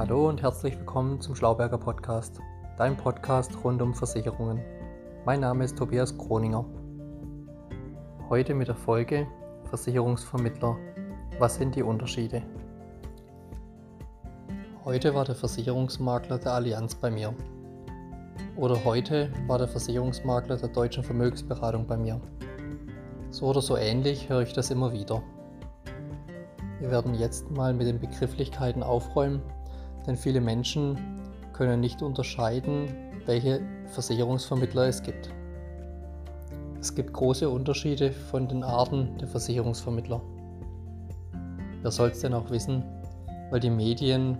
Hallo und herzlich willkommen zum Schlauberger Podcast, dein Podcast rund um Versicherungen. Mein Name ist Tobias Kroninger. Heute mit der Folge Versicherungsvermittler. Was sind die Unterschiede? Heute war der Versicherungsmakler der Allianz bei mir. Oder heute war der Versicherungsmakler der Deutschen Vermögensberatung bei mir. So oder so ähnlich höre ich das immer wieder. Wir werden jetzt mal mit den Begrifflichkeiten aufräumen, denn viele Menschen können nicht unterscheiden, welche Versicherungsvermittler es gibt. Es gibt große Unterschiede von den Arten der Versicherungsvermittler. Wer soll es denn auch wissen, weil die Medien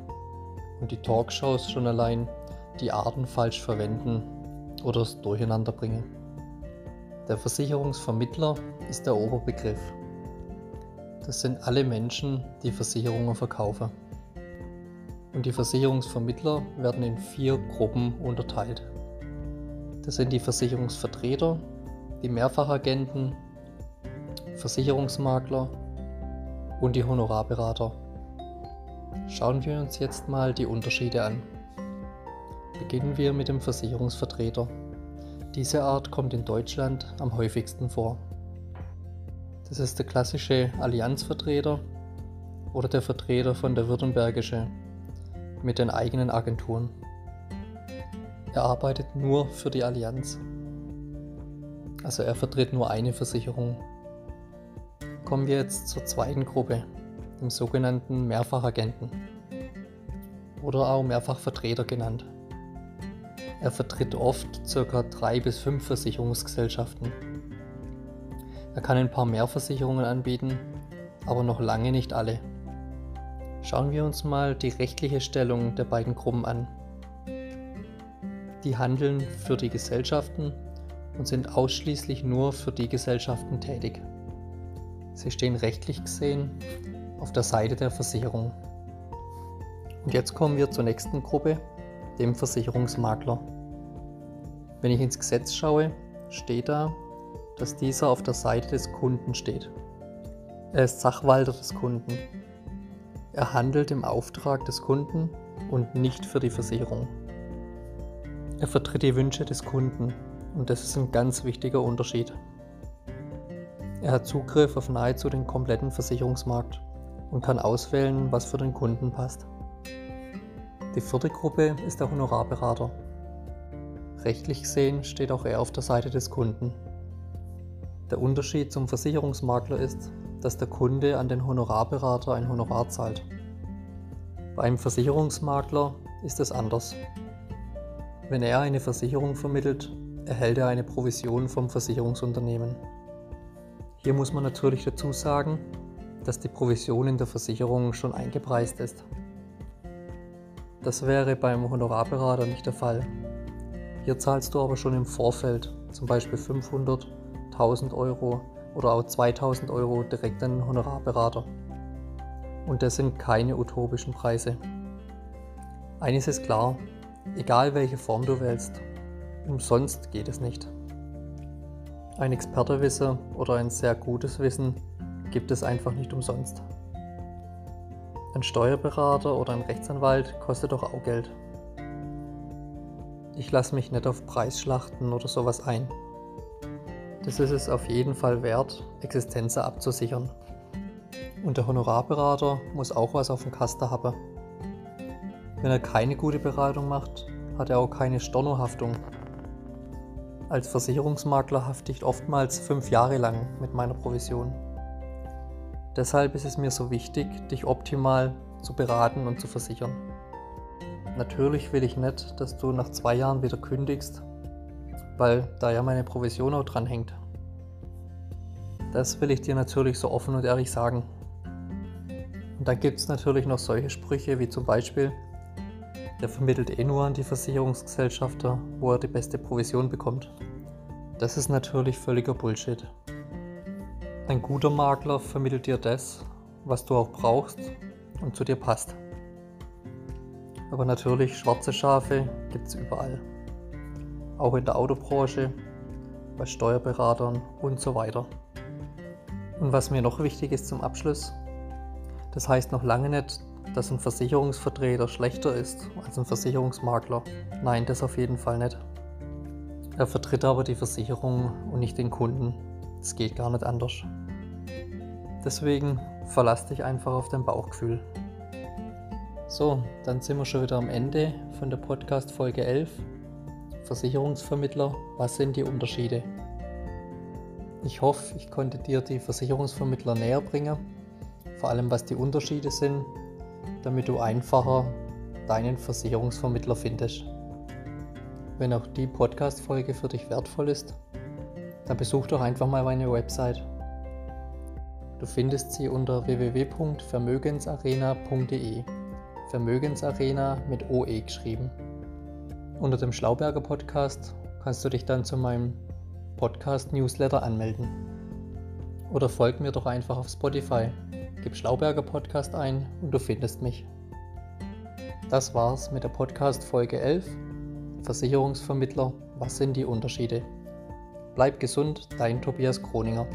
und die Talkshows schon allein die Arten falsch verwenden oder es durcheinander bringen. Der Versicherungsvermittler ist der Oberbegriff. Das sind alle Menschen, die Versicherungen verkaufen. Und die Versicherungsvermittler werden in vier Gruppen unterteilt. Das sind die Versicherungsvertreter, die Mehrfachagenten, Versicherungsmakler und die Honorarberater. Schauen wir uns jetzt mal die Unterschiede an. Beginnen wir mit dem Versicherungsvertreter. Diese Art kommt in Deutschland am häufigsten vor. Das ist der klassische Allianzvertreter oder der Vertreter von der Württembergische mit den eigenen Agenturen. Er arbeitet nur für die Allianz. Also er vertritt nur eine Versicherung. Kommen wir jetzt zur zweiten Gruppe, dem sogenannten Mehrfachagenten oder auch Mehrfachvertreter genannt. Er vertritt oft ca. drei bis fünf Versicherungsgesellschaften. Er kann ein paar mehr Versicherungen anbieten, aber noch lange nicht alle. Schauen wir uns mal die rechtliche Stellung der beiden Gruppen an. Die handeln für die Gesellschaften und sind ausschließlich nur für die Gesellschaften tätig. Sie stehen rechtlich gesehen auf der Seite der Versicherung. Und jetzt kommen wir zur nächsten Gruppe, dem Versicherungsmakler. Wenn ich ins Gesetz schaue, steht da, dass dieser auf der Seite des Kunden steht. Er ist Sachwalter des Kunden. Er handelt im Auftrag des Kunden und nicht für die Versicherung. Er vertritt die Wünsche des Kunden und das ist ein ganz wichtiger Unterschied. Er hat Zugriff auf nahezu den kompletten Versicherungsmarkt und kann auswählen, was für den Kunden passt. Die vierte Gruppe ist der Honorarberater. Rechtlich gesehen steht auch er auf der Seite des Kunden. Der Unterschied zum Versicherungsmakler ist, dass der Kunde an den Honorarberater ein Honorar zahlt. Bei einem Versicherungsmakler ist es anders. Wenn er eine Versicherung vermittelt, erhält er eine Provision vom Versicherungsunternehmen. Hier muss man natürlich dazu sagen, dass die Provision in der Versicherung schon eingepreist ist. Das wäre beim Honorarberater nicht der Fall. Hier zahlst du aber schon im Vorfeld, zum Beispiel 500, 1000 Euro oder auch 2000 Euro direkt an den Honorarberater. Und das sind keine utopischen Preise. Eines ist klar, egal welche Form du wählst, umsonst geht es nicht. Ein Expertewissen oder ein sehr gutes Wissen gibt es einfach nicht umsonst. Ein Steuerberater oder ein Rechtsanwalt kostet doch auch Geld. Ich lasse mich nicht auf Preisschlachten oder sowas ein. Ist es auf jeden Fall wert, Existenzen abzusichern. Und der Honorarberater muss auch was auf dem Kasten haben. Wenn er keine gute Beratung macht, hat er auch keine Stornohaftung. Als Versicherungsmakler hafte ich oftmals fünf Jahre lang mit meiner Provision. Deshalb ist es mir so wichtig, dich optimal zu beraten und zu versichern. Natürlich will ich nicht, dass du nach zwei Jahren wieder kündigst weil da ja meine Provision auch dran hängt. Das will ich dir natürlich so offen und ehrlich sagen. Und dann gibt es natürlich noch solche Sprüche wie zum Beispiel, der vermittelt eh nur an die Versicherungsgesellschafter, wo er die beste Provision bekommt. Das ist natürlich völliger Bullshit. Ein guter Makler vermittelt dir das, was du auch brauchst und zu dir passt. Aber natürlich, schwarze Schafe gibt es überall auch in der Autobranche, bei Steuerberatern und so weiter. Und was mir noch wichtig ist zum Abschluss, das heißt noch lange nicht, dass ein Versicherungsvertreter schlechter ist als ein Versicherungsmakler. Nein, das auf jeden Fall nicht. Er vertritt aber die Versicherung und nicht den Kunden. Es geht gar nicht anders. Deswegen verlass dich einfach auf dein Bauchgefühl. So, dann sind wir schon wieder am Ende von der Podcast Folge 11. Versicherungsvermittler, was sind die Unterschiede? Ich hoffe, ich konnte dir die Versicherungsvermittler näher bringen, vor allem was die Unterschiede sind, damit du einfacher deinen Versicherungsvermittler findest. Wenn auch die Podcast-Folge für dich wertvoll ist, dann besuch doch einfach mal meine Website. Du findest sie unter www.vermögensarena.de. Vermögensarena mit OE geschrieben. Unter dem Schlauberger Podcast kannst du dich dann zu meinem Podcast-Newsletter anmelden. Oder folg mir doch einfach auf Spotify. Gib Schlauberger Podcast ein und du findest mich. Das war's mit der Podcast Folge 11. Versicherungsvermittler, was sind die Unterschiede? Bleib gesund, dein Tobias Kroninger.